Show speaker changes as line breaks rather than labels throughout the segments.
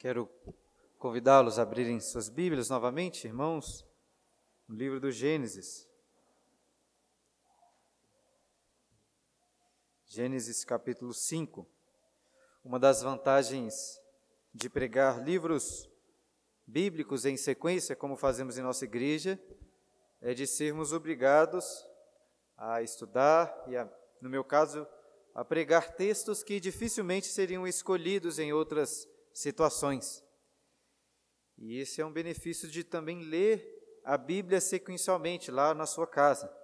Quero convidá-los a abrirem suas Bíblias novamente, irmãos, no livro do Gênesis. Gênesis capítulo 5. Uma das vantagens de pregar livros bíblicos em sequência, como fazemos em nossa igreja, é de sermos obrigados a estudar e, a, no meu caso, a pregar textos que dificilmente seriam escolhidos em outras situações. E esse é um benefício de também ler a Bíblia sequencialmente lá na sua casa.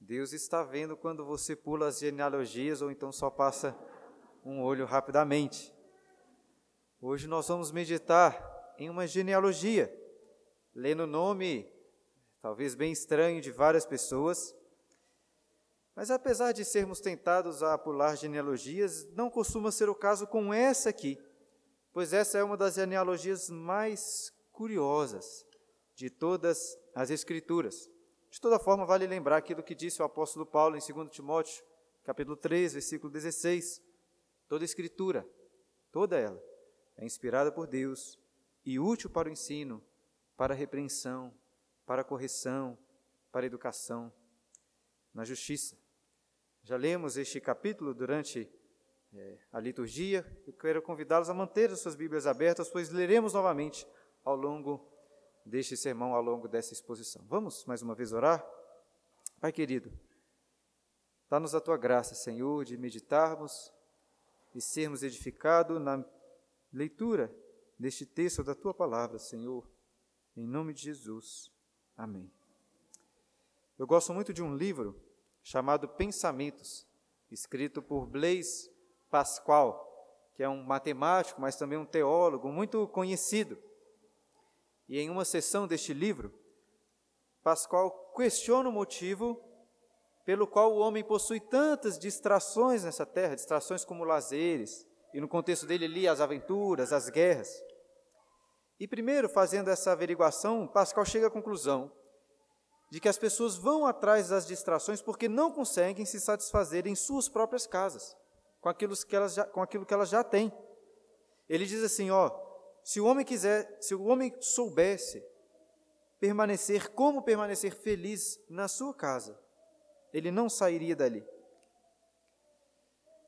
Deus está vendo quando você pula as genealogias ou então só passa um olho rapidamente. Hoje nós vamos meditar em uma genealogia, lendo o nome, talvez bem estranho, de várias pessoas. Mas apesar de sermos tentados a pular genealogias, não costuma ser o caso com essa aqui pois essa é uma das genealogias mais curiosas de todas as Escrituras. De toda forma, vale lembrar aquilo que disse o apóstolo Paulo em 2 Timóteo, capítulo 3, versículo 16. Toda Escritura, toda ela, é inspirada por Deus e útil para o ensino, para a repreensão, para a correção, para a educação, na justiça. Já lemos este capítulo durante é, a liturgia, eu quero convidá-los a manter as suas Bíblias abertas, pois leremos novamente ao longo deste sermão, ao longo dessa exposição. Vamos mais uma vez orar? Pai querido, dá-nos a tua graça, Senhor, de meditarmos e sermos edificados na leitura deste texto da tua palavra, Senhor, em nome de Jesus. Amém. Eu gosto muito de um livro chamado Pensamentos, escrito por Blaise Pascal, que é um matemático, mas também um teólogo muito conhecido. E em uma sessão deste livro, Pascal questiona o motivo pelo qual o homem possui tantas distrações nessa terra, distrações como lazeres, e no contexto dele ali as aventuras, as guerras. E primeiro, fazendo essa averiguação, Pascal chega à conclusão de que as pessoas vão atrás das distrações porque não conseguem se satisfazer em suas próprias casas com aquilo que elas já, com aquilo que elas já têm. Ele diz assim, ó, se o homem quiser, se o homem soubesse permanecer como permanecer feliz na sua casa, ele não sairia dali.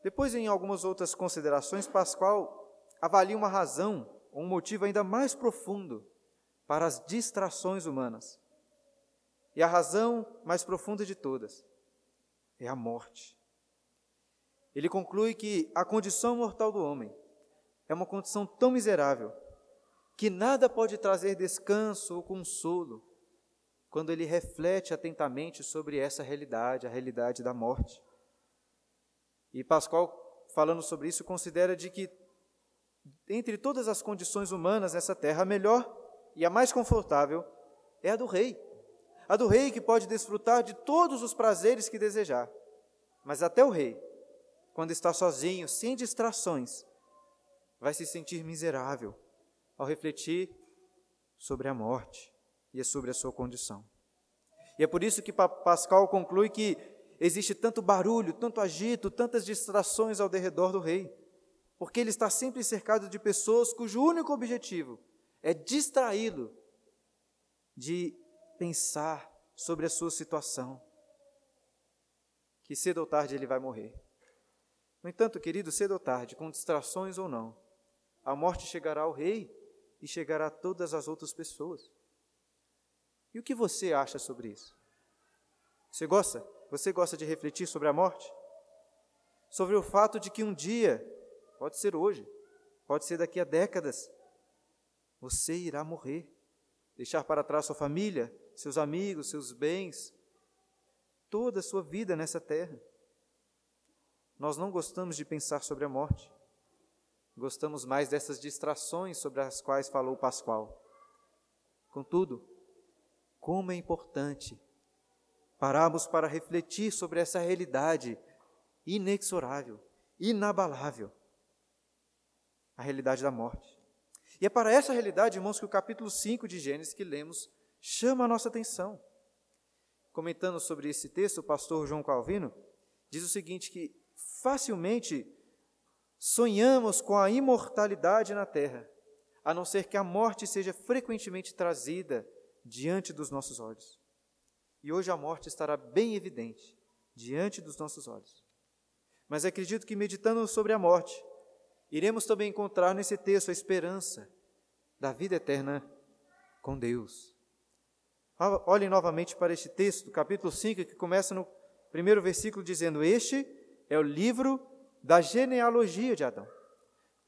Depois, em algumas outras considerações, Pascoal avalia uma razão, um motivo ainda mais profundo para as distrações humanas. E a razão mais profunda de todas é a morte. Ele conclui que a condição mortal do homem é uma condição tão miserável que nada pode trazer descanso ou consolo quando ele reflete atentamente sobre essa realidade, a realidade da morte. E Pascoal, falando sobre isso, considera de que entre todas as condições humanas nessa terra, a melhor e a mais confortável é a do rei. A do rei que pode desfrutar de todos os prazeres que desejar. Mas até o rei quando está sozinho, sem distrações, vai se sentir miserável ao refletir sobre a morte e sobre a sua condição. E é por isso que Pascal conclui que existe tanto barulho, tanto agito, tantas distrações ao redor do rei, porque ele está sempre cercado de pessoas cujo único objetivo é distraí-lo de pensar sobre a sua situação, que cedo ou tarde ele vai morrer. No entanto, querido, cedo ou tarde, com distrações ou não, a morte chegará ao rei e chegará a todas as outras pessoas. E o que você acha sobre isso? Você gosta? Você gosta de refletir sobre a morte? Sobre o fato de que um dia, pode ser hoje, pode ser daqui a décadas, você irá morrer, deixar para trás sua família, seus amigos, seus bens, toda a sua vida nessa terra. Nós não gostamos de pensar sobre a morte. Gostamos mais dessas distrações sobre as quais falou Pascoal. Contudo, como é importante pararmos para refletir sobre essa realidade inexorável, inabalável a realidade da morte. E é para essa realidade, irmãos, que o capítulo 5 de Gênesis que lemos chama a nossa atenção. Comentando sobre esse texto, o pastor João Calvino diz o seguinte: que facilmente sonhamos com a imortalidade na terra, a não ser que a morte seja frequentemente trazida diante dos nossos olhos. E hoje a morte estará bem evidente diante dos nossos olhos. Mas acredito que meditando sobre a morte, iremos também encontrar nesse texto a esperança da vida eterna com Deus. Olhem novamente para este texto, capítulo 5, que começa no primeiro versículo dizendo: Este é o livro da genealogia de Adão.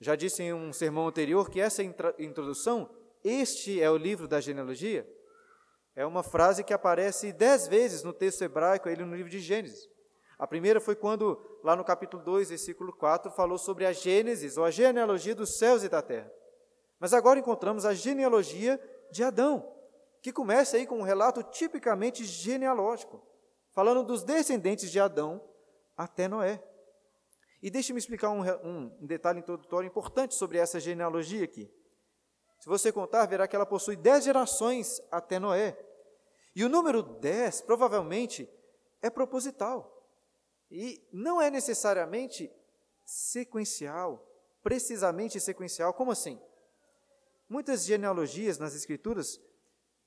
Já disse em um sermão anterior que essa introdução, este é o livro da genealogia, é uma frase que aparece dez vezes no texto hebraico, ele no livro de Gênesis. A primeira foi quando, lá no capítulo 2, versículo 4, falou sobre a Gênesis, ou a genealogia dos céus e da terra. Mas agora encontramos a genealogia de Adão, que começa aí com um relato tipicamente genealógico, falando dos descendentes de Adão até Noé. E deixe-me explicar um, um, detalhe introdutório importante sobre essa genealogia aqui. Se você contar, verá que ela possui dez gerações até Noé. E o número dez, provavelmente, é proposital. E não é necessariamente sequencial, precisamente sequencial. Como assim? Muitas genealogias nas Escrituras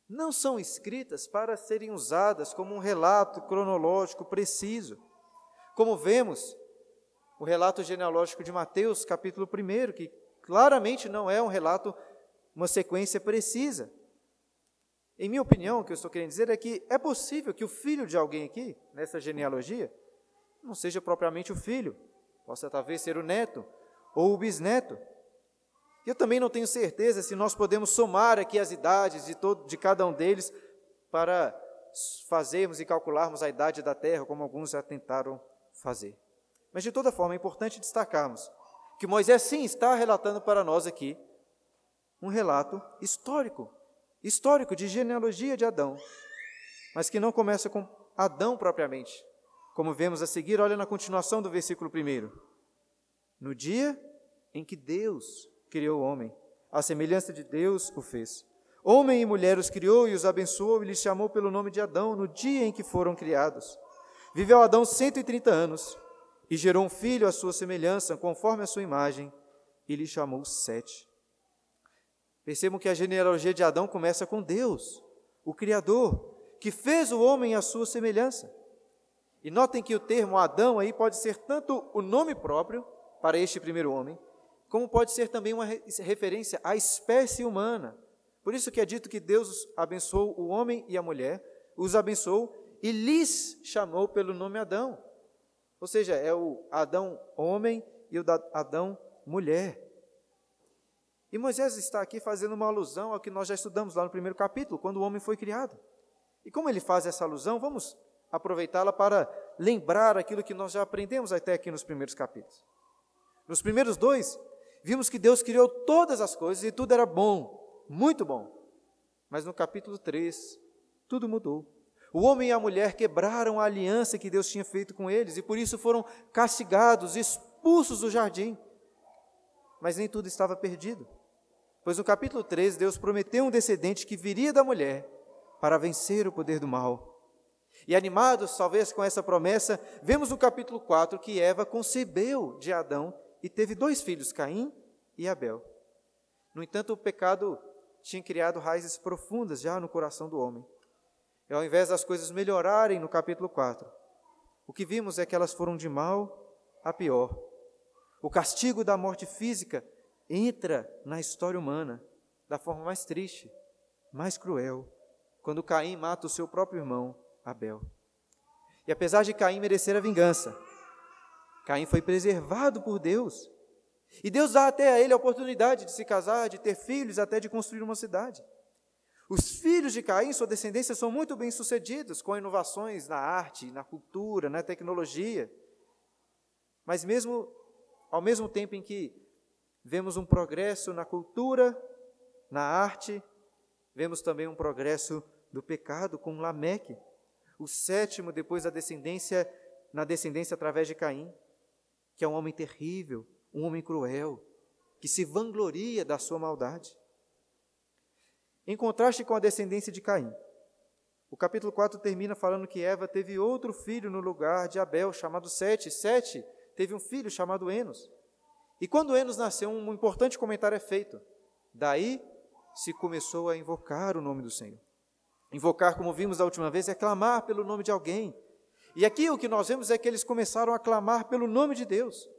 não são escritas para serem usadas como um relato cronológico preciso. Como vemos, o relato genealógico de Mateus, capítulo 1, que claramente não é um relato, uma sequência precisa. Em minha opinião, o que eu estou querendo dizer é que é possível que o filho de alguém aqui, nessa genealogia, não seja propriamente o filho, possa talvez ser o neto ou o bisneto. Eu também não tenho certeza se nós podemos somar aqui as idades de, todo, de cada um deles para fazermos e calcularmos a idade da terra, como alguns já tentaram fazer. Mas de toda forma é importante destacarmos que Moisés sim está relatando para nós aqui um relato histórico, histórico de genealogia de Adão, mas que não começa com Adão propriamente. Como vemos a seguir, olha na continuação do versículo 1. No dia em que Deus criou o homem, a semelhança de Deus o fez. Homem e mulher os criou e os abençoou e lhes chamou pelo nome de Adão no dia em que foram criados. Viveu Adão 130 anos e gerou um filho à sua semelhança, conforme a sua imagem, e lhe chamou Sete. Percebam que a genealogia de Adão começa com Deus, o Criador, que fez o homem à sua semelhança. E notem que o termo Adão aí pode ser tanto o nome próprio para este primeiro homem, como pode ser também uma referência à espécie humana. Por isso que é dito que Deus abençoou o homem e a mulher, os abençoou e lhes chamou pelo nome Adão. Ou seja, é o Adão homem e o Adão mulher. E Moisés está aqui fazendo uma alusão ao que nós já estudamos lá no primeiro capítulo, quando o homem foi criado. E como ele faz essa alusão, vamos aproveitá-la para lembrar aquilo que nós já aprendemos até aqui nos primeiros capítulos. Nos primeiros dois, vimos que Deus criou todas as coisas e tudo era bom, muito bom. Mas no capítulo 3, tudo mudou. O homem e a mulher quebraram a aliança que Deus tinha feito com eles e por isso foram castigados, expulsos do jardim. Mas nem tudo estava perdido. Pois no capítulo 13, Deus prometeu um descendente que viria da mulher para vencer o poder do mal. E animados, talvez, com essa promessa, vemos no capítulo 4 que Eva concebeu de Adão e teve dois filhos, Caim e Abel. No entanto, o pecado tinha criado raízes profundas já no coração do homem. E ao invés das coisas melhorarem no capítulo 4, o que vimos é que elas foram de mal a pior. O castigo da morte física entra na história humana da forma mais triste, mais cruel, quando Caim mata o seu próprio irmão, Abel. E apesar de Caim merecer a vingança, Caim foi preservado por Deus. E Deus dá até a ele a oportunidade de se casar, de ter filhos, até de construir uma cidade. Os filhos de Caim, sua descendência, são muito bem-sucedidos com inovações na arte, na cultura, na tecnologia. Mas mesmo ao mesmo tempo em que vemos um progresso na cultura, na arte, vemos também um progresso do pecado com Lameque, o sétimo depois da descendência, na descendência através de Caim, que é um homem terrível, um homem cruel, que se vangloria da sua maldade. Em contraste com a descendência de Caim, o capítulo 4 termina falando que Eva teve outro filho no lugar de Abel, chamado Sete. Sete teve um filho chamado Enos. E quando Enos nasceu, um importante comentário é feito. Daí se começou a invocar o nome do Senhor. Invocar, como vimos da última vez, é clamar pelo nome de alguém. E aqui o que nós vemos é que eles começaram a clamar pelo nome de Deus.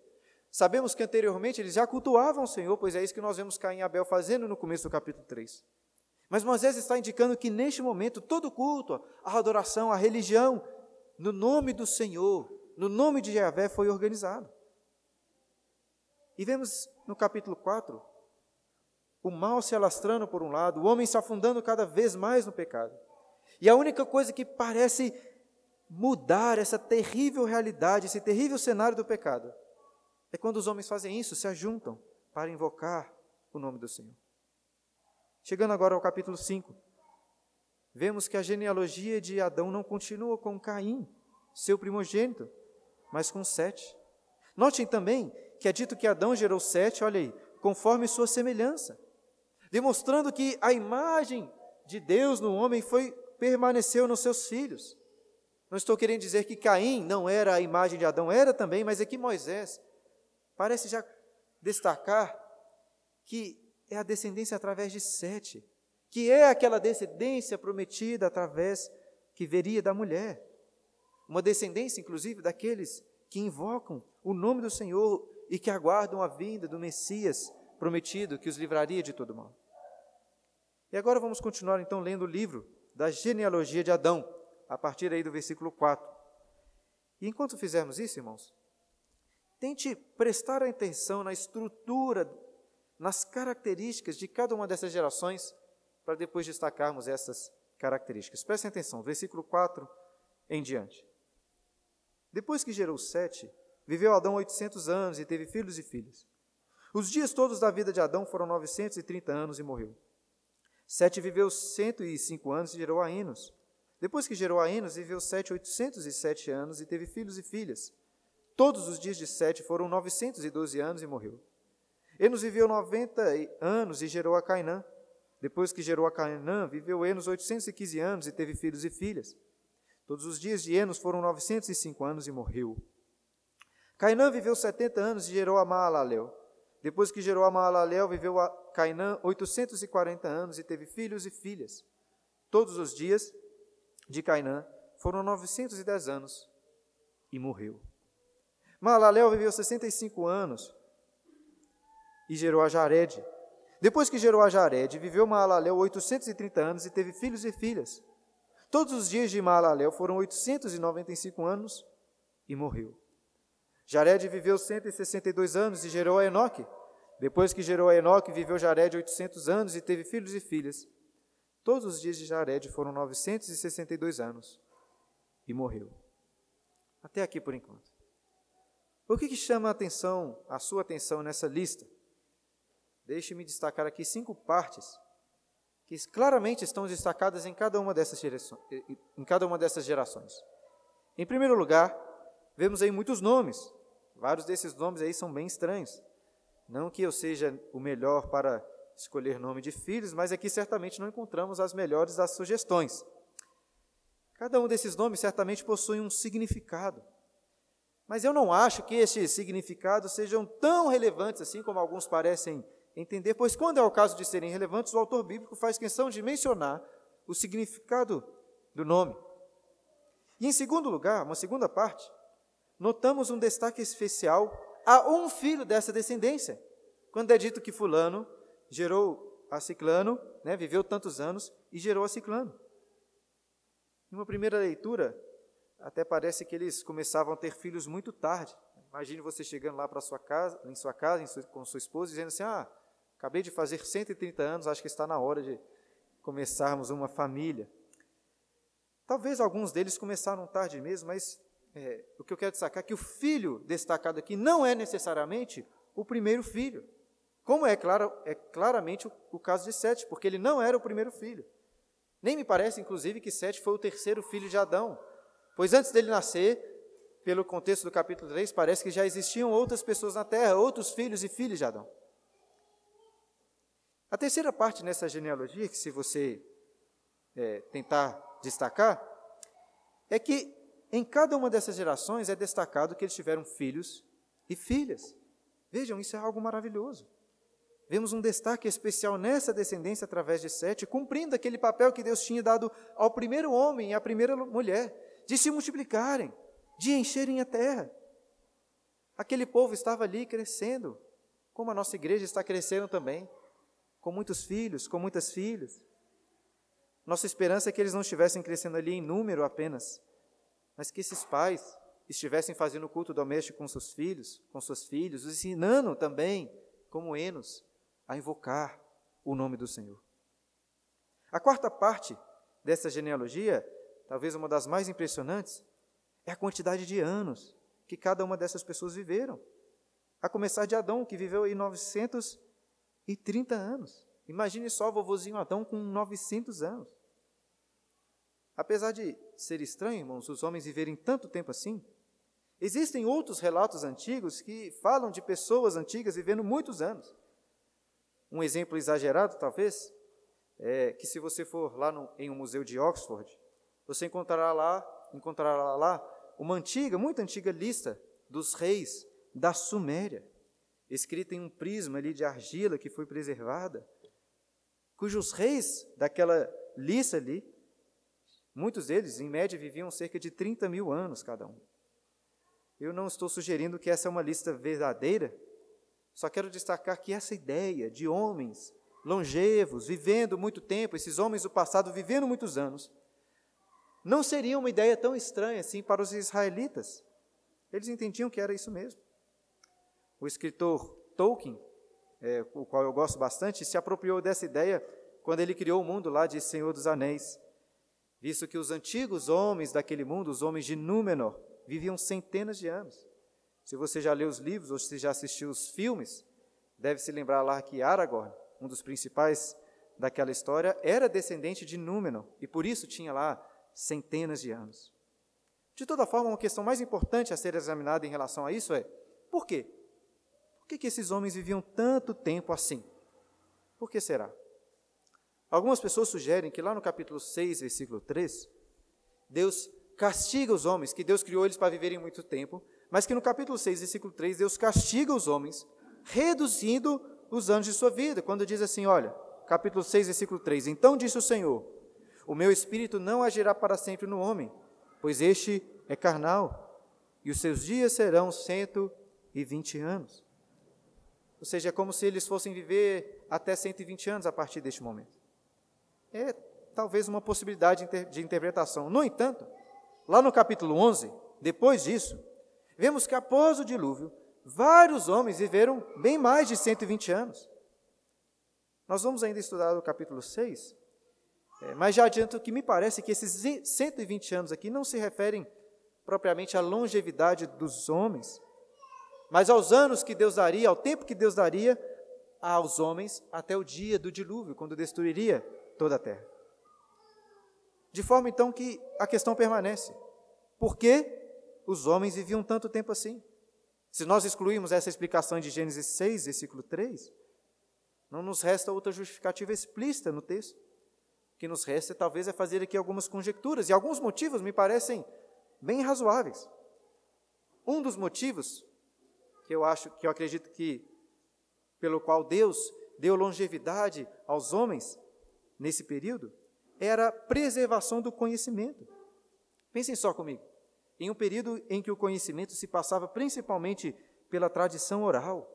Sabemos que anteriormente eles já cultuavam o Senhor, pois é isso que nós vemos Caim e Abel fazendo no começo do capítulo 3. Mas Moisés está indicando que neste momento todo culto, a adoração, a religião, no nome do Senhor, no nome de Javé, foi organizado. E vemos no capítulo 4 o mal se alastrando por um lado, o homem se afundando cada vez mais no pecado. E a única coisa que parece mudar essa terrível realidade, esse terrível cenário do pecado, é quando os homens fazem isso, se ajuntam para invocar o nome do Senhor. Chegando agora ao capítulo 5, vemos que a genealogia de Adão não continua com Caim, seu primogênito, mas com Sete. Notem também que é dito que Adão gerou Sete, olha aí, conforme sua semelhança demonstrando que a imagem de Deus no homem foi permaneceu nos seus filhos. Não estou querendo dizer que Caim não era a imagem de Adão, era também, mas é que Moisés parece já destacar que é a descendência através de Sete, que é aquela descendência prometida através que veria da mulher. Uma descendência, inclusive, daqueles que invocam o nome do Senhor e que aguardam a vinda do Messias prometido que os livraria de todo mal. E agora vamos continuar então lendo o livro da genealogia de Adão, a partir aí do versículo 4. E enquanto fizermos isso, irmãos, tente prestar atenção na estrutura, nas características de cada uma dessas gerações, para depois destacarmos essas características. Prestem atenção, versículo 4 em diante. Depois que gerou Sete, viveu Adão 800 anos e teve filhos e filhas. Os dias todos da vida de Adão foram 930 anos e morreu. Sete viveu 105 anos e gerou a Enos. Depois que gerou a Enos, viveu Sete 807 anos e teve filhos e filhas. Todos os dias de Sete foram 912 anos e morreu. Enos viveu 90 anos e gerou a Cainã. Depois que gerou a Cainã, viveu Enos 815 anos e teve filhos e filhas. Todos os dias de Enos foram 905 anos e morreu. Cainã viveu 70 anos e gerou a Maalalel. Depois que gerou a Maalalel, viveu a Cainã 840 anos e teve filhos e filhas. Todos os dias de Cainã foram 910 anos e morreu. Maalalel viveu 65 anos e gerou a Jared. Depois que gerou a Jared, viveu Maalalel 830 anos e teve filhos e filhas. Todos os dias de Maalalel foram 895 anos e morreu. Jared viveu 162 anos e gerou a Enoque. Depois que gerou a Enoque, viveu Jared 800 anos e teve filhos e filhas. Todos os dias de Jared foram 962 anos e morreu. Até aqui por enquanto. O que, que chama a atenção, a sua atenção nessa lista? Deixe-me destacar aqui cinco partes que claramente estão destacadas em cada uma dessas gerações. Em cada uma dessas gerações. Em primeiro lugar, vemos aí muitos nomes. Vários desses nomes aí são bem estranhos. Não que eu seja o melhor para escolher nome de filhos, mas aqui certamente não encontramos as melhores das sugestões. Cada um desses nomes certamente possui um significado. Mas eu não acho que estes significados sejam tão relevantes assim como alguns parecem entender, pois quando é o caso de serem relevantes, o autor bíblico faz questão de mencionar o significado do nome. E em segundo lugar, uma segunda parte, notamos um destaque especial a um filho dessa descendência. Quando é dito que Fulano gerou a Ciclano, né, viveu tantos anos e gerou a Ciclano. Em uma primeira leitura, até parece que eles começavam a ter filhos muito tarde. Imagine você chegando lá para sua casa, em sua casa, sua, com sua esposa, dizendo assim: Ah, acabei de fazer 130 anos, acho que está na hora de começarmos uma família. Talvez alguns deles começaram tarde mesmo, mas é, o que eu quero destacar é que o filho destacado aqui não é necessariamente o primeiro filho. Como é, claro, é claramente o, o caso de Sete, porque ele não era o primeiro filho. Nem me parece, inclusive, que Sete foi o terceiro filho de Adão. Pois antes dele nascer, pelo contexto do capítulo 3, parece que já existiam outras pessoas na terra, outros filhos e filhas de Adão. A terceira parte nessa genealogia, que se você é, tentar destacar, é que em cada uma dessas gerações é destacado que eles tiveram filhos e filhas. Vejam, isso é algo maravilhoso. Vemos um destaque especial nessa descendência através de Sete, cumprindo aquele papel que Deus tinha dado ao primeiro homem e à primeira mulher, de se multiplicarem, de encherem a terra. Aquele povo estava ali crescendo, como a nossa igreja está crescendo também, com muitos filhos, com muitas filhas. Nossa esperança é que eles não estivessem crescendo ali em número apenas, mas que esses pais estivessem fazendo o culto doméstico com seus filhos, com seus filhos, ensinando também, como Enos, a invocar o nome do Senhor. A quarta parte dessa genealogia, talvez uma das mais impressionantes, é a quantidade de anos que cada uma dessas pessoas viveram. A começar de Adão, que viveu aí 930 anos. Imagine só o vovozinho Adão com 900 anos. Apesar de ser estranho, irmãos, os homens viverem tanto tempo assim, existem outros relatos antigos que falam de pessoas antigas vivendo muitos anos. Um exemplo exagerado, talvez, é que se você for lá no, em um museu de Oxford, você encontrará lá, encontrará lá uma antiga, muito antiga lista dos reis da Suméria, escrita em um prisma ali de argila que foi preservada, cujos reis daquela lista ali, muitos deles, em média, viviam cerca de 30 mil anos cada um. Eu não estou sugerindo que essa é uma lista verdadeira, só quero destacar que essa ideia de homens longevos, vivendo muito tempo, esses homens do passado vivendo muitos anos, não seria uma ideia tão estranha assim para os israelitas. Eles entendiam que era isso mesmo. O escritor Tolkien, é, o qual eu gosto bastante, se apropriou dessa ideia quando ele criou o mundo lá de Senhor dos Anéis, visto que os antigos homens daquele mundo, os homens de Númenor, viviam centenas de anos. Se você já leu os livros ou se já assistiu os filmes, deve se lembrar lá que Aragorn, um dos principais daquela história, era descendente de Númenor e por isso tinha lá centenas de anos. De toda forma, uma questão mais importante a ser examinada em relação a isso é: por quê? Que, que esses homens viviam tanto tempo assim? Por que será? Algumas pessoas sugerem que lá no capítulo 6, versículo 3, Deus castiga os homens, que Deus criou eles para viverem muito tempo, mas que no capítulo 6, versículo 3, Deus castiga os homens, reduzindo os anos de sua vida, quando diz assim: olha, capítulo 6, versículo 3: Então disse o Senhor: O meu espírito não agirá para sempre no homem, pois este é carnal, e os seus dias serão cento e vinte anos. Ou seja, é como se eles fossem viver até 120 anos a partir deste momento. É talvez uma possibilidade de interpretação. No entanto, lá no capítulo 11, depois disso, vemos que após o dilúvio, vários homens viveram bem mais de 120 anos. Nós vamos ainda estudar o capítulo 6, é, mas já adianto que me parece que esses 120 anos aqui não se referem propriamente à longevidade dos homens, mas aos anos que Deus daria, ao tempo que Deus daria aos homens até o dia do dilúvio, quando destruiria toda a terra. De forma então que a questão permanece: por que os homens viviam tanto tempo assim. Se nós excluirmos essa explicação de Gênesis 6, versículo 3, não nos resta outra justificativa explícita no texto. O que nos resta talvez é fazer aqui algumas conjecturas, e alguns motivos me parecem bem razoáveis. Um dos motivos que eu acho, que eu acredito que pelo qual Deus deu longevidade aos homens nesse período, era a preservação do conhecimento. Pensem só comigo em um período em que o conhecimento se passava principalmente pela tradição oral.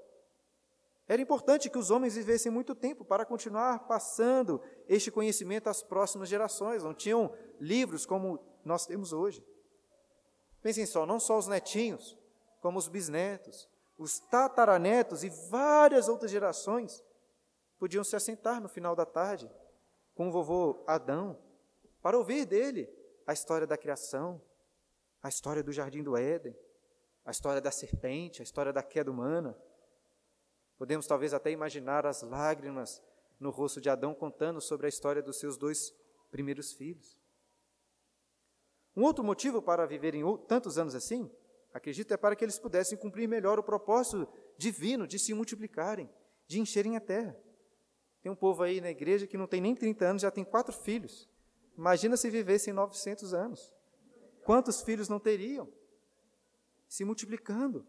Era importante que os homens vivessem muito tempo para continuar passando este conhecimento às próximas gerações. Não tinham livros como nós temos hoje. Pensem só, não só os netinhos, como os bisnetos, os tataranetos e várias outras gerações podiam se assentar no final da tarde com o vovô Adão para ouvir dele a história da criação, a história do jardim do Éden, a história da serpente, a história da queda humana. Podemos talvez até imaginar as lágrimas no rosto de Adão contando sobre a história dos seus dois primeiros filhos. Um outro motivo para viverem tantos anos assim, acredito, é para que eles pudessem cumprir melhor o propósito divino de se multiplicarem, de encherem a terra. Tem um povo aí na igreja que não tem nem 30 anos, já tem quatro filhos. Imagina se vivessem 900 anos. Quantos filhos não teriam? Se multiplicando.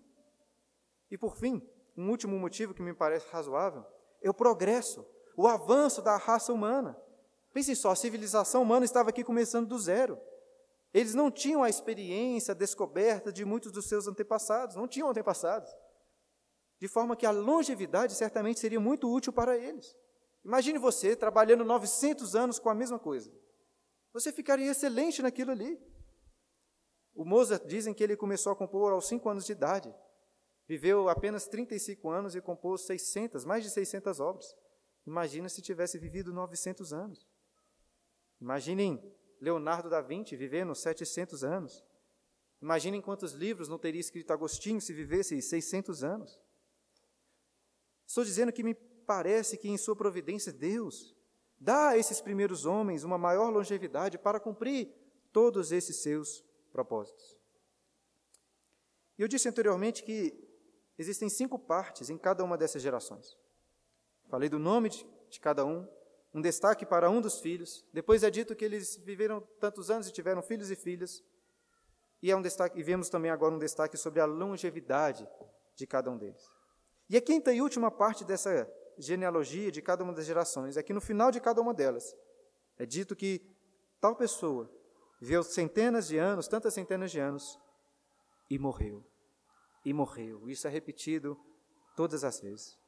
E por fim, um último motivo que me parece razoável, é o progresso, o avanço da raça humana. Pensem só, a civilização humana estava aqui começando do zero. Eles não tinham a experiência, a descoberta de muitos dos seus antepassados, não tinham antepassados. De forma que a longevidade certamente seria muito útil para eles. Imagine você trabalhando 900 anos com a mesma coisa. Você ficaria excelente naquilo ali. O Mozart dizem que ele começou a compor aos 5 anos de idade. Viveu apenas 35 anos e compôs 600, mais de 600 obras. Imagina se tivesse vivido 900 anos. Imaginem Leonardo da Vinci vivendo 700 anos. Imaginem quantos livros não teria escrito Agostinho se vivesse 600 anos. Estou dizendo que me parece que em sua providência Deus dá a esses primeiros homens uma maior longevidade para cumprir todos esses seus propósitos. E eu disse anteriormente que existem cinco partes em cada uma dessas gerações. Falei do nome de, de cada um, um destaque para um dos filhos. Depois é dito que eles viveram tantos anos e tiveram filhos e filhas. E, é um destaque, e vemos também agora um destaque sobre a longevidade de cada um deles. E a quinta e última parte dessa genealogia de cada uma das gerações é que no final de cada uma delas é dito que tal pessoa viveu centenas de anos, tantas centenas de anos, e morreu. E morreu. Isso é repetido todas as vezes.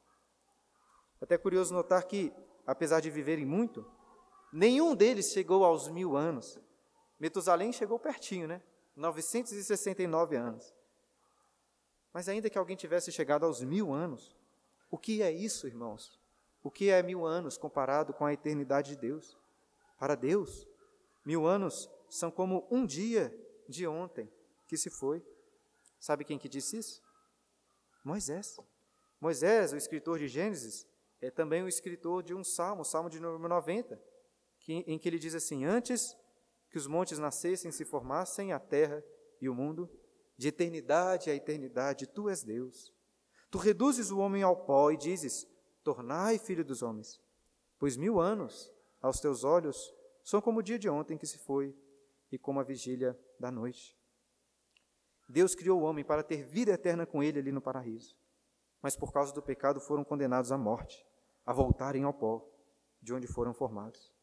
Até curioso notar que apesar de viverem muito, nenhum deles chegou aos mil anos. Metusalém chegou pertinho, né? 969 anos. Mas ainda que alguém tivesse chegado aos mil anos, o que é isso, irmãos? O que é mil anos comparado com a eternidade de Deus? Para Deus, mil anos são como um dia de ontem que se foi. Sabe quem que disse isso? Moisés. Moisés, o escritor de Gênesis, é também o escritor de um salmo, o salmo de número 90, que, em que ele diz assim: Antes que os montes nascessem e se formassem, a terra e o mundo, de eternidade a eternidade, tu és Deus. Tu reduzes o homem ao pó e dizes: Tornai filho dos homens. Pois mil anos, aos teus olhos, são como o dia de ontem que se foi e como a vigília da noite. Deus criou o homem para ter vida eterna com ele ali no paraíso, mas por causa do pecado foram condenados à morte a voltarem ao pó de onde foram formados.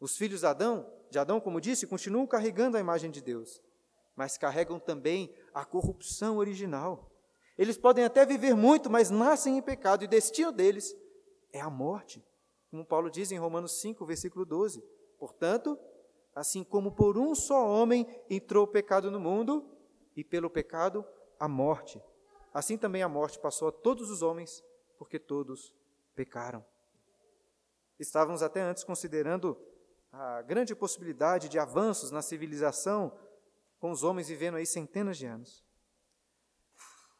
Os filhos de Adão, de Adão, como disse, continuam carregando a imagem de Deus, mas carregam também a corrupção original. Eles podem até viver muito, mas nascem em pecado e o destino deles é a morte, como Paulo diz em Romanos 5, versículo 12. Portanto, assim como por um só homem entrou o pecado no mundo, e pelo pecado a morte, assim também a morte passou a todos os homens, porque todos pecaram. Estávamos até antes considerando a grande possibilidade de avanços na civilização, com os homens vivendo aí centenas de anos.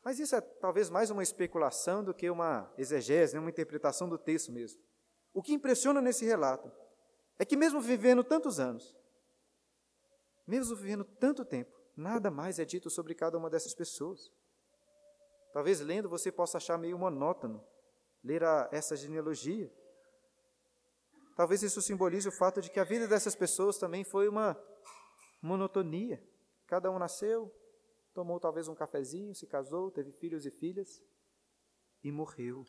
Mas isso é talvez mais uma especulação do que uma exegese, né, uma interpretação do texto mesmo. O que impressiona nesse relato é que, mesmo vivendo tantos anos, mesmo vivendo tanto tempo, nada mais é dito sobre cada uma dessas pessoas. Talvez lendo você possa achar meio monótono ler a, essa genealogia. Talvez isso simbolize o fato de que a vida dessas pessoas também foi uma monotonia. Cada um nasceu, tomou talvez um cafezinho, se casou, teve filhos e filhas e morreu.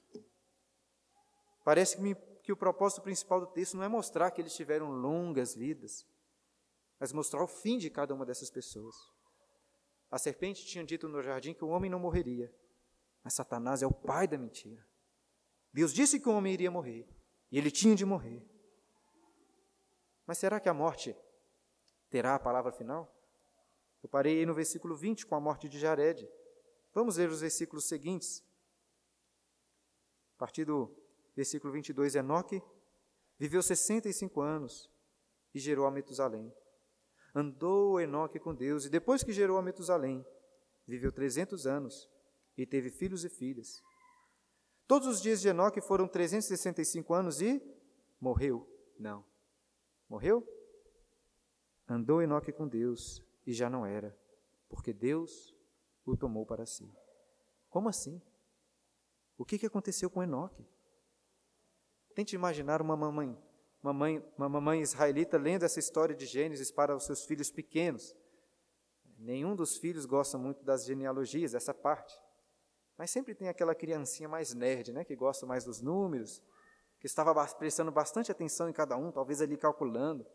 Parece-me que o propósito principal do texto não é mostrar que eles tiveram longas vidas, mas mostrar o fim de cada uma dessas pessoas. A serpente tinha dito no jardim que o homem não morreria, mas Satanás é o pai da mentira. Deus disse que o homem iria morrer, e ele tinha de morrer. Mas será que a morte terá a palavra final? Eu parei aí no versículo 20 com a morte de Jared. Vamos ler os versículos seguintes. A partir do versículo 22, Enoque viveu 65 anos e gerou a Metusalém. Andou Enoque com Deus, e depois que gerou a Metusalém, viveu 300 anos e teve filhos e filhas. Todos os dias de Enoque foram 365 anos e morreu. Não. Morreu? Andou Enoque com Deus e já não era, porque Deus o tomou para si. Como assim? O que, que aconteceu com Enoque? Tente imaginar uma mamãe, uma mãe, uma mamãe israelita lendo essa história de Gênesis para os seus filhos pequenos. Nenhum dos filhos gosta muito das genealogias, essa parte. Mas sempre tem aquela criancinha mais nerd, né, que gosta mais dos números, que estava prestando bastante atenção em cada um, talvez ali calculando.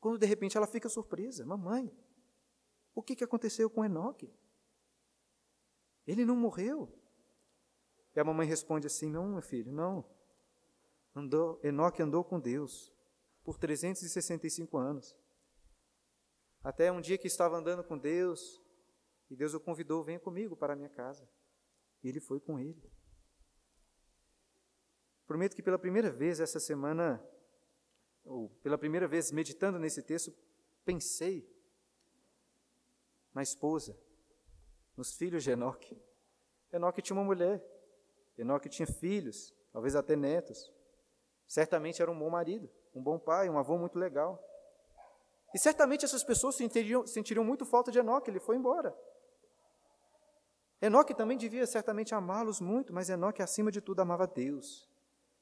Quando de repente ela fica surpresa: Mamãe, o que, que aconteceu com Enoque? Ele não morreu. E a mamãe responde assim: Não, meu filho, não. Andou, Enoque andou com Deus por 365 anos. Até um dia que estava andando com Deus, e Deus o convidou: Venha comigo para a minha casa. Ele foi com ele. Prometo que pela primeira vez essa semana, ou pela primeira vez meditando nesse texto, pensei na esposa, nos filhos de Enoque. Enoque tinha uma mulher, Enoque tinha filhos, talvez até netos. Certamente era um bom marido, um bom pai, um avô muito legal. E certamente essas pessoas sentiriam, sentiriam muito falta de Enoque, ele foi embora. Enoque também devia certamente amá-los muito, mas Enoque, acima de tudo, amava Deus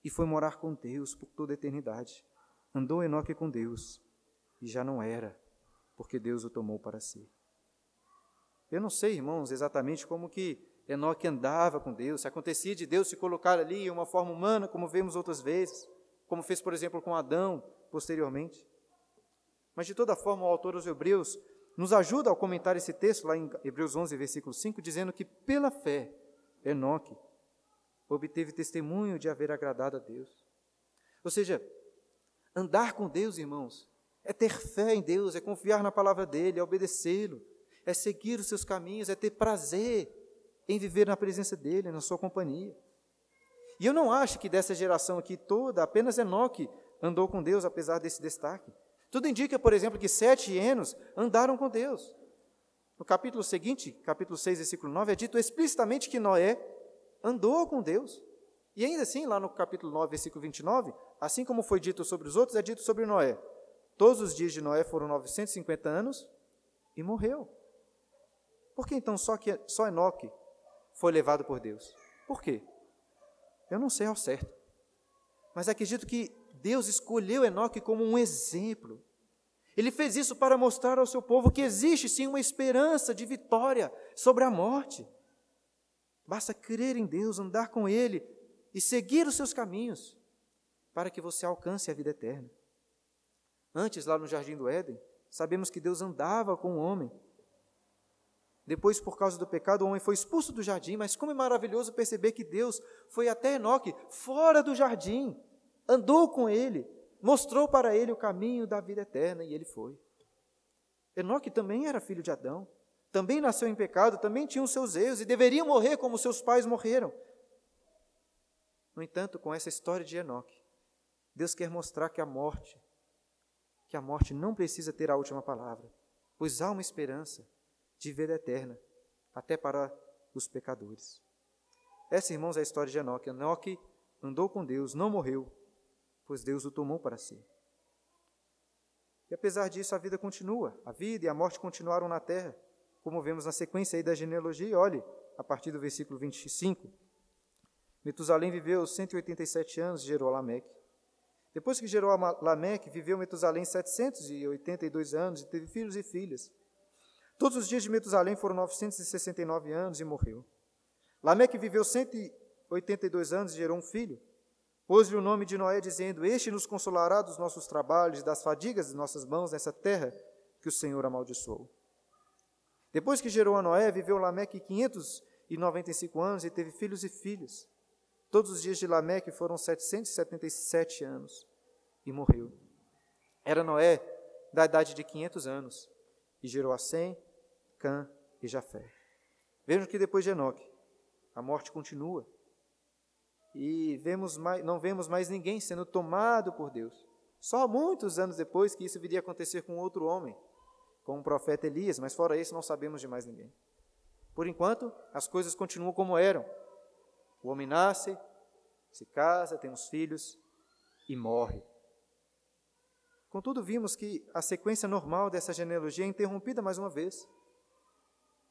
e foi morar com Deus por toda a eternidade. Andou Enoque com Deus e já não era, porque Deus o tomou para si. Eu não sei, irmãos, exatamente como que Enoque andava com Deus, se acontecia de Deus se colocar ali em uma forma humana, como vemos outras vezes, como fez, por exemplo, com Adão posteriormente. Mas, de toda forma, o autor dos Hebreus nos ajuda ao comentar esse texto, lá em Hebreus 11, versículo 5, dizendo que pela fé, Enoque obteve testemunho de haver agradado a Deus. Ou seja, andar com Deus, irmãos, é ter fé em Deus, é confiar na palavra dEle, é obedecê-lo, é seguir os seus caminhos, é ter prazer em viver na presença dEle, na sua companhia. E eu não acho que dessa geração aqui toda, apenas Enoque andou com Deus, apesar desse destaque. Tudo indica, por exemplo, que sete hienos andaram com Deus. No capítulo seguinte, capítulo 6, versículo 9, é dito explicitamente que Noé andou com Deus. E ainda assim, lá no capítulo 9, versículo 29, assim como foi dito sobre os outros, é dito sobre Noé. Todos os dias de Noé foram 950 anos e morreu. Por que então só, que, só Enoque foi levado por Deus? Por quê? Eu não sei ao certo. Mas acredito que Deus escolheu Enoque como um exemplo ele fez isso para mostrar ao seu povo que existe sim uma esperança de vitória sobre a morte. Basta crer em Deus, andar com Ele e seguir os seus caminhos para que você alcance a vida eterna. Antes, lá no jardim do Éden, sabemos que Deus andava com o homem. Depois, por causa do pecado, o homem foi expulso do jardim, mas como é maravilhoso perceber que Deus foi até Enoque, fora do jardim, andou com ele, mostrou para ele o caminho da vida eterna e ele foi. Enoque também era filho de Adão, também nasceu em pecado, também tinha os seus erros e deveria morrer como seus pais morreram. No entanto, com essa história de Enoque, Deus quer mostrar que a morte, que a morte não precisa ter a última palavra, pois há uma esperança de vida eterna, até para os pecadores. Essa, irmãos, é a história de Enoque. Enoque andou com Deus, não morreu, pois Deus o tomou para si. E apesar disso, a vida continua. A vida e a morte continuaram na terra, como vemos na sequência aí da genealogia. Olhe, a partir do versículo 25. Metusalém viveu 187 anos e gerou Lameque. Depois que gerou Lameque, viveu Metusalém 782 anos e teve filhos e filhas. Todos os dias de Metusalém foram 969 anos e morreu. Lameque viveu 182 anos e gerou um filho. Pôs-lhe o nome de Noé, dizendo: Este nos consolará dos nossos trabalhos, das fadigas de nossas mãos nessa terra que o Senhor amaldiçoou. Depois que gerou a Noé, viveu Lameque 595 anos e teve filhos e filhas. Todos os dias de Lameque foram 777 anos e morreu. Era Noé da idade de 500 anos e gerou a Sem, Cã e Jafé. Vejam que depois de Enoque, a morte continua e vemos mais, não vemos mais ninguém sendo tomado por Deus. Só muitos anos depois que isso viria a acontecer com outro homem, com o profeta Elias, mas fora isso não sabemos de mais ninguém. Por enquanto, as coisas continuam como eram. O homem nasce, se casa, tem os filhos e morre. Contudo, vimos que a sequência normal dessa genealogia é interrompida mais uma vez.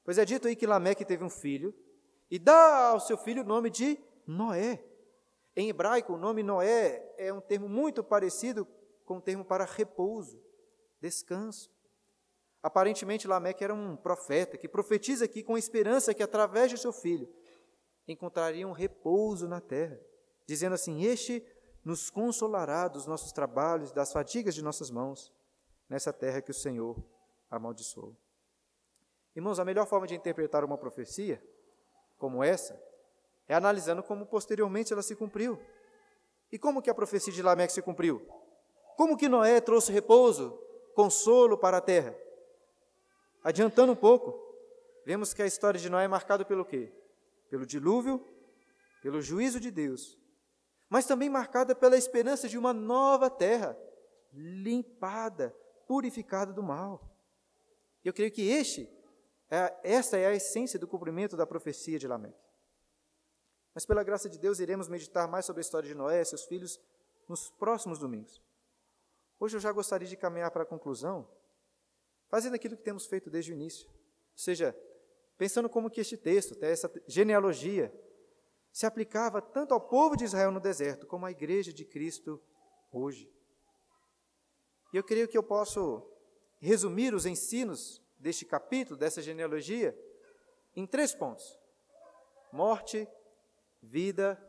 Pois é dito aí que Lameque teve um filho e dá ao seu filho o nome de Noé. Em hebraico, o nome Noé é um termo muito parecido com o termo para repouso, descanso. Aparentemente, Lameque era um profeta que profetiza aqui com esperança que, através de seu filho, encontrariam repouso na terra, dizendo assim: Este nos consolará dos nossos trabalhos, das fadigas de nossas mãos, nessa terra que o Senhor amaldiçoou. Irmãos, a melhor forma de interpretar uma profecia como essa é analisando como posteriormente ela se cumpriu. E como que a profecia de Lameque se cumpriu? Como que Noé trouxe repouso, consolo para a terra? Adiantando um pouco, vemos que a história de Noé é marcada pelo quê? Pelo dilúvio, pelo juízo de Deus, mas também marcada pela esperança de uma nova terra, limpada, purificada do mal. Eu creio que este, é, esta é a essência do cumprimento da profecia de Lameque. Mas pela graça de Deus iremos meditar mais sobre a história de Noé e seus filhos nos próximos domingos. Hoje eu já gostaria de caminhar para a conclusão, fazendo aquilo que temos feito desde o início. Ou seja, pensando como que este texto, até essa genealogia, se aplicava tanto ao povo de Israel no deserto, como à igreja de Cristo hoje. E eu creio que eu posso resumir os ensinos deste capítulo, dessa genealogia, em três pontos: morte, vida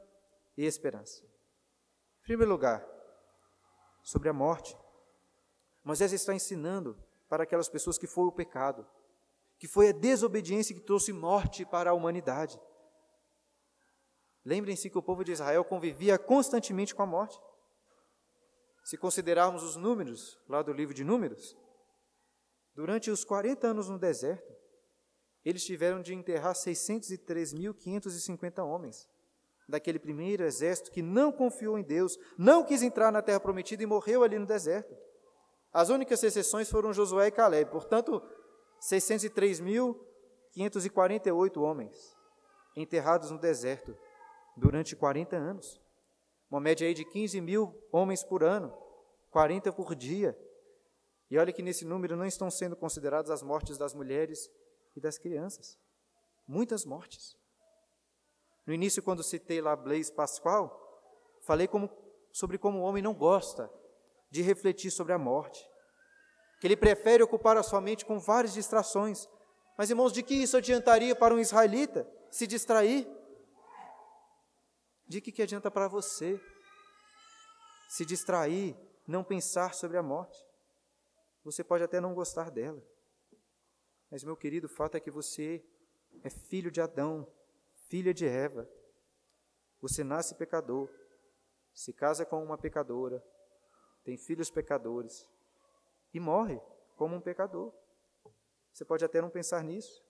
e esperança. Em primeiro lugar, sobre a morte. Moisés está ensinando para aquelas pessoas que foi o pecado, que foi a desobediência que trouxe morte para a humanidade. Lembrem-se que o povo de Israel convivia constantemente com a morte. Se considerarmos os números, lá do livro de Números, durante os 40 anos no deserto, eles tiveram de enterrar 603.550 homens daquele primeiro exército que não confiou em Deus, não quis entrar na terra prometida e morreu ali no deserto. As únicas exceções foram Josué e Caleb, portanto, 603.548 homens enterrados no deserto durante 40 anos. Uma média aí de 15 mil homens por ano, 40 por dia. E olha que nesse número não estão sendo consideradas as mortes das mulheres e das crianças. Muitas mortes. No início, quando citei lá Blaise Pascal, falei como, sobre como o homem não gosta de refletir sobre a morte, que ele prefere ocupar a sua mente com várias distrações. Mas, irmãos, de que isso adiantaria para um israelita se distrair? De que, que adianta para você se distrair, não pensar sobre a morte? Você pode até não gostar dela, mas, meu querido, o fato é que você é filho de Adão, filha de Eva. Você nasce pecador, se casa com uma pecadora, tem filhos pecadores e morre como um pecador. Você pode até não pensar nisso,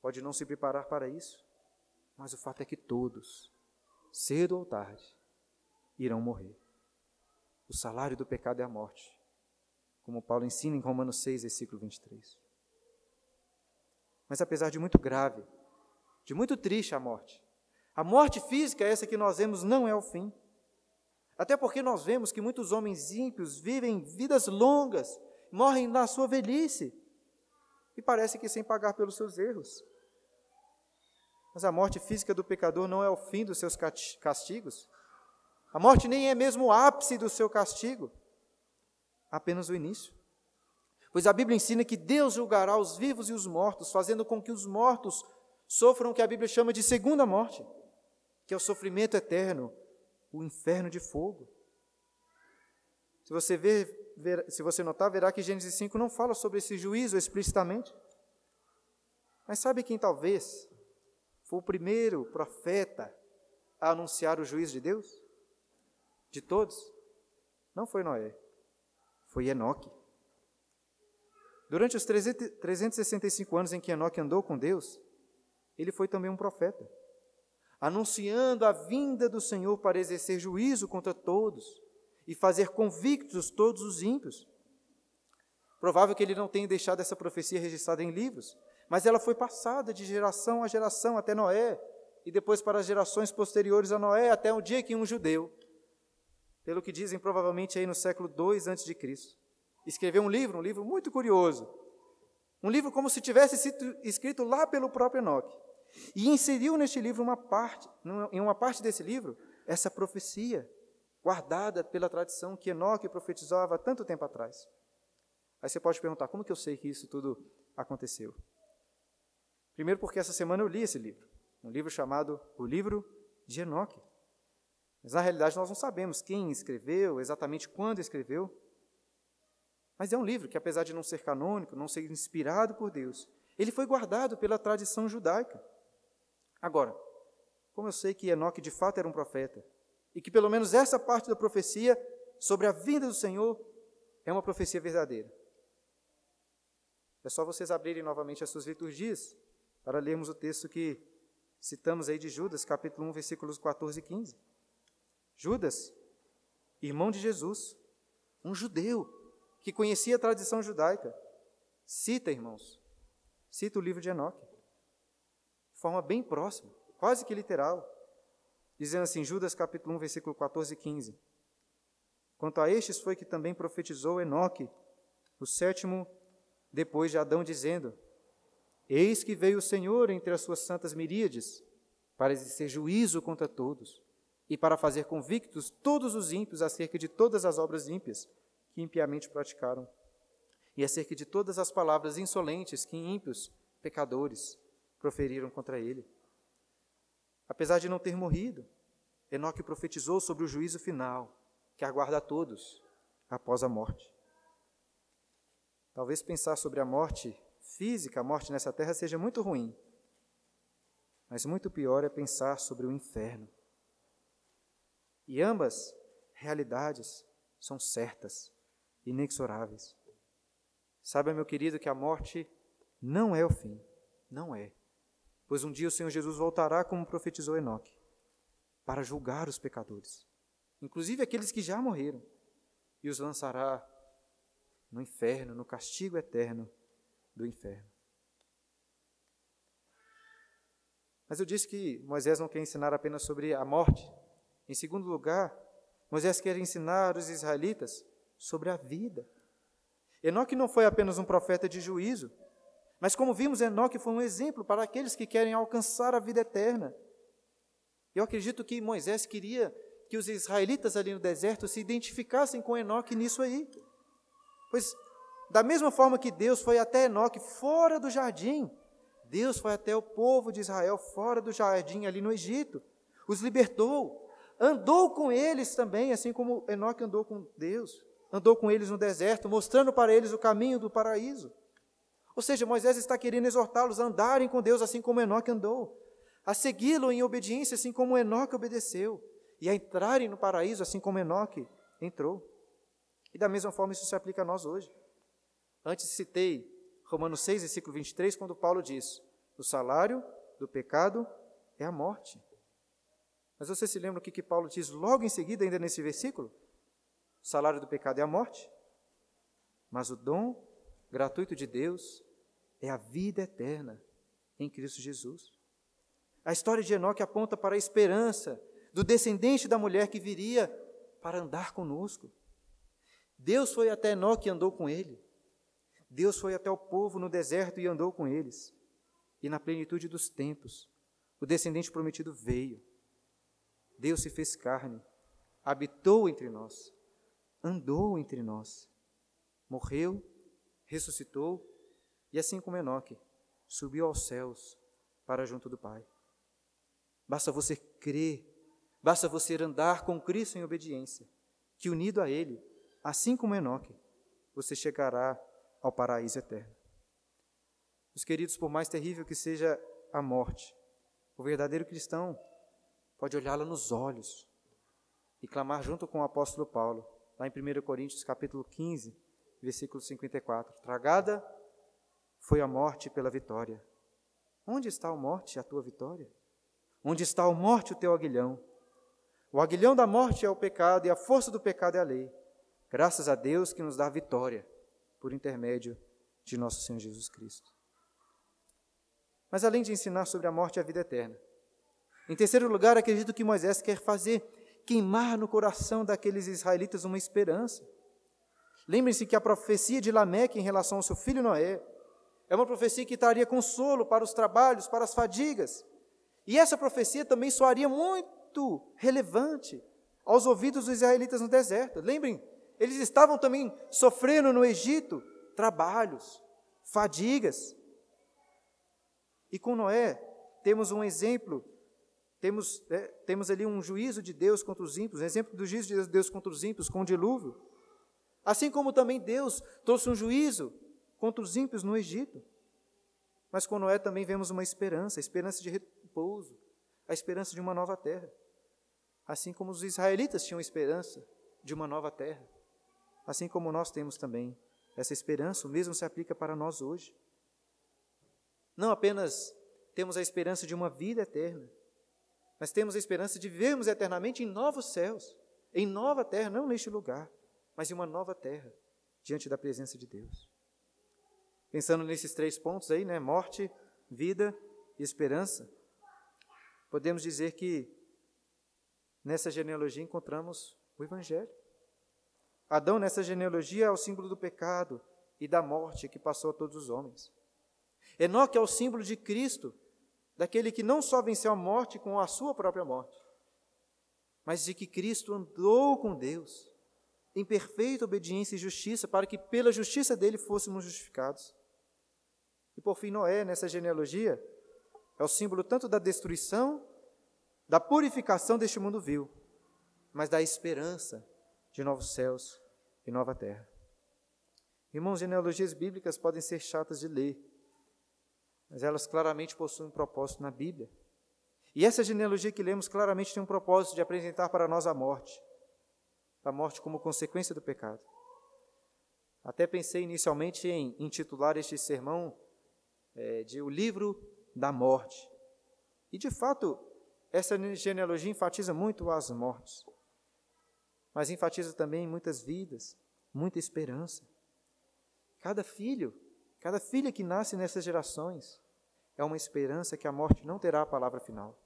pode não se preparar para isso, mas o fato é que todos, cedo ou tarde, irão morrer. O salário do pecado é a morte, como Paulo ensina em Romanos 6, versículo 23. Mas apesar de muito grave de muito triste a morte. A morte física, essa que nós vemos, não é o fim. Até porque nós vemos que muitos homens ímpios vivem vidas longas, morrem na sua velhice, e parece que sem pagar pelos seus erros. Mas a morte física do pecador não é o fim dos seus castigos. A morte nem é mesmo o ápice do seu castigo, apenas o início. Pois a Bíblia ensina que Deus julgará os vivos e os mortos, fazendo com que os mortos sofram o que a Bíblia chama de segunda morte, que é o sofrimento eterno, o inferno de fogo. Se você ver, ver, se você notar, verá que Gênesis 5 não fala sobre esse juízo explicitamente. Mas sabe quem talvez foi o primeiro profeta a anunciar o juízo de Deus? De todos? Não foi Noé, foi Enoque. Durante os 365 anos em que Enoque andou com Deus, ele foi também um profeta, anunciando a vinda do Senhor para exercer juízo contra todos e fazer convictos todos os ímpios. Provável que ele não tenha deixado essa profecia registrada em livros, mas ela foi passada de geração a geração até Noé, e depois para as gerações posteriores a Noé, até o dia que um judeu, pelo que dizem provavelmente aí no século II a.C., escreveu um livro, um livro muito curioso, um livro como se tivesse sido escrito lá pelo próprio Enoque. E inseriu neste livro uma parte, em uma parte desse livro, essa profecia guardada pela tradição que Enoque profetizava tanto tempo atrás. Aí você pode perguntar, como que eu sei que isso tudo aconteceu? Primeiro porque essa semana eu li esse livro. um livro chamado O Livro de Enoque. Mas na realidade nós não sabemos quem escreveu, exatamente quando escreveu. Mas é um livro que, apesar de não ser canônico, não ser inspirado por Deus, ele foi guardado pela tradição judaica. Agora, como eu sei que Enoque de fato era um profeta, e que pelo menos essa parte da profecia sobre a vinda do Senhor é uma profecia verdadeira. É só vocês abrirem novamente as suas liturgias para lermos o texto que citamos aí de Judas, capítulo 1, versículos 14 e 15. Judas, irmão de Jesus, um judeu que conhecia a tradição judaica, cita, irmãos, cita o livro de Enoque, forma bem próxima, quase que literal, dizendo assim, Judas capítulo 1, versículo 14 e 15. Quanto a estes foi que também profetizou Enoque, o sétimo depois de Adão, dizendo: Eis que veio o Senhor entre as suas santas miríades, para exercer juízo contra todos, e para fazer convictos todos os ímpios acerca de todas as obras ímpias que impiamente praticaram, e acerca de todas as palavras insolentes que ímpios, pecadores, proferiram contra ele. Apesar de não ter morrido, Enoque profetizou sobre o juízo final que aguarda a todos após a morte. Talvez pensar sobre a morte física, a morte nessa terra, seja muito ruim. Mas muito pior é pensar sobre o inferno. E ambas realidades são certas, inexoráveis. Saiba, meu querido, que a morte não é o fim. Não é. Pois um dia o Senhor Jesus voltará, como profetizou Enoque, para julgar os pecadores inclusive aqueles que já morreram, e os lançará no inferno, no castigo eterno do inferno. Mas eu disse que Moisés não quer ensinar apenas sobre a morte. Em segundo lugar, Moisés quer ensinar os israelitas sobre a vida. Enoque não foi apenas um profeta de juízo, mas como vimos, Enoque foi um exemplo para aqueles que querem alcançar a vida eterna. Eu acredito que Moisés queria que os israelitas ali no deserto se identificassem com Enoque nisso aí. Pois, da mesma forma que Deus foi até Enoque fora do jardim, Deus foi até o povo de Israel fora do jardim ali no Egito, os libertou, andou com eles também, assim como Enoque andou com Deus, andou com eles no deserto, mostrando para eles o caminho do paraíso. Ou seja, Moisés está querendo exortá-los a andarem com Deus assim como Enoque andou, a segui-lo em obediência assim como Enoque obedeceu e a entrarem no paraíso, assim como Enoque entrou. E da mesma forma isso se aplica a nós hoje. Antes citei Romanos 6, versículo 23, quando Paulo diz: O salário do pecado é a morte. Mas você se lembra o que, que Paulo diz logo em seguida, ainda nesse versículo? O salário do pecado é a morte, mas o dom gratuito de Deus é a vida eterna em Cristo Jesus. A história de Enoque aponta para a esperança do descendente da mulher que viria para andar conosco. Deus foi até Enoque e andou com ele. Deus foi até o povo no deserto e andou com eles. E na plenitude dos tempos, o descendente prometido veio. Deus se fez carne, habitou entre nós, andou entre nós, morreu, ressuscitou e, assim como Enoque, subiu aos céus para junto do Pai. Basta você crer Basta você andar com Cristo em obediência, que unido a Ele, assim como Enoque, você chegará ao paraíso eterno. Os queridos, por mais terrível que seja a morte, o verdadeiro cristão pode olhá-la nos olhos e clamar junto com o apóstolo Paulo, lá em 1 Coríntios capítulo 15, versículo 54. Tragada foi a morte pela vitória. Onde está a morte, a tua vitória? Onde está a morte, o teu aguilhão? O aguilhão da morte é o pecado e a força do pecado é a lei. Graças a Deus que nos dá vitória por intermédio de nosso Senhor Jesus Cristo. Mas além de ensinar sobre a morte e a vida eterna, em terceiro lugar, acredito que Moisés quer fazer queimar no coração daqueles israelitas uma esperança. Lembrem-se que a profecia de Lameque em relação ao seu filho Noé é uma profecia que traria consolo para os trabalhos, para as fadigas. E essa profecia também soaria muito relevante aos ouvidos dos israelitas no deserto. Lembrem, eles estavam também sofrendo no Egito trabalhos, fadigas. E com Noé, temos um exemplo, temos, é, temos ali um juízo de Deus contra os ímpios, um exemplo do juízo de Deus contra os ímpios com o dilúvio. Assim como também Deus trouxe um juízo contra os ímpios no Egito. Mas com Noé também vemos uma esperança, a esperança de repouso, a esperança de uma nova terra. Assim como os israelitas tinham esperança de uma nova terra, assim como nós temos também essa esperança, o mesmo se aplica para nós hoje. Não apenas temos a esperança de uma vida eterna, mas temos a esperança de vivermos eternamente em novos céus, em nova terra, não neste lugar, mas em uma nova terra, diante da presença de Deus. Pensando nesses três pontos aí, né, morte, vida e esperança, podemos dizer que nessa genealogia encontramos o Evangelho. Adão, nessa genealogia, é o símbolo do pecado e da morte que passou a todos os homens. Enoque é o símbolo de Cristo, daquele que não só venceu a morte com a sua própria morte, mas de que Cristo andou com Deus em perfeita obediência e justiça, para que pela justiça dele fôssemos justificados. E por fim, Noé, nessa genealogia, é o símbolo tanto da destruição, da purificação deste mundo vil, mas da esperança de novos céus e nova terra. Irmãos, genealogias bíblicas podem ser chatas de ler, mas elas claramente possuem um propósito na Bíblia. E essa genealogia que lemos claramente tem um propósito de apresentar para nós a morte, a morte como consequência do pecado. Até pensei inicialmente em intitular este sermão é, de O Livro da Morte. E, de fato, essa genealogia enfatiza muito as mortes, mas enfatiza também muitas vidas, muita esperança. Cada filho, cada filha que nasce nessas gerações é uma esperança que a morte não terá a palavra final.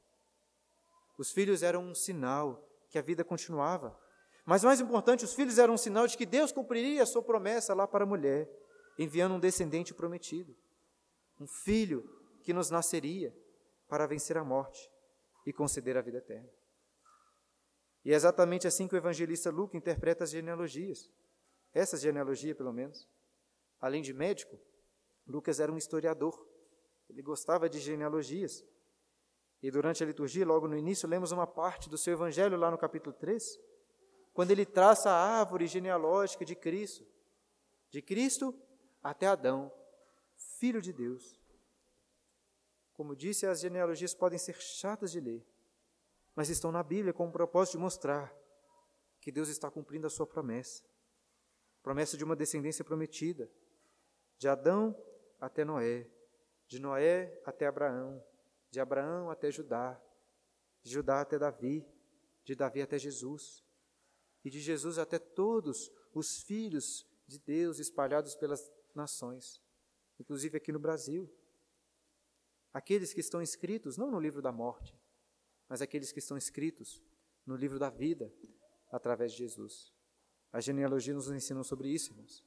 Os filhos eram um sinal que a vida continuava. Mas mais importante, os filhos eram um sinal de que Deus cumpriria a sua promessa lá para a mulher, enviando um descendente prometido um filho que nos nasceria para vencer a morte e conceder a vida eterna. E é exatamente assim que o evangelista Lucas interpreta as genealogias. Essa genealogia, pelo menos. Além de médico, Lucas era um historiador. Ele gostava de genealogias. E durante a liturgia, logo no início, lemos uma parte do seu evangelho lá no capítulo 3, quando ele traça a árvore genealógica de Cristo, de Cristo até Adão, filho de Deus. Como disse, as genealogias podem ser chatas de ler, mas estão na Bíblia com o propósito de mostrar que Deus está cumprindo a sua promessa promessa de uma descendência prometida, de Adão até Noé, de Noé até Abraão, de Abraão até Judá, de Judá até Davi, de Davi até Jesus, e de Jesus até todos os filhos de Deus espalhados pelas nações inclusive aqui no Brasil. Aqueles que estão escritos não no livro da morte, mas aqueles que estão escritos no livro da vida, através de Jesus. A genealogia nos ensina sobre isso, irmãos.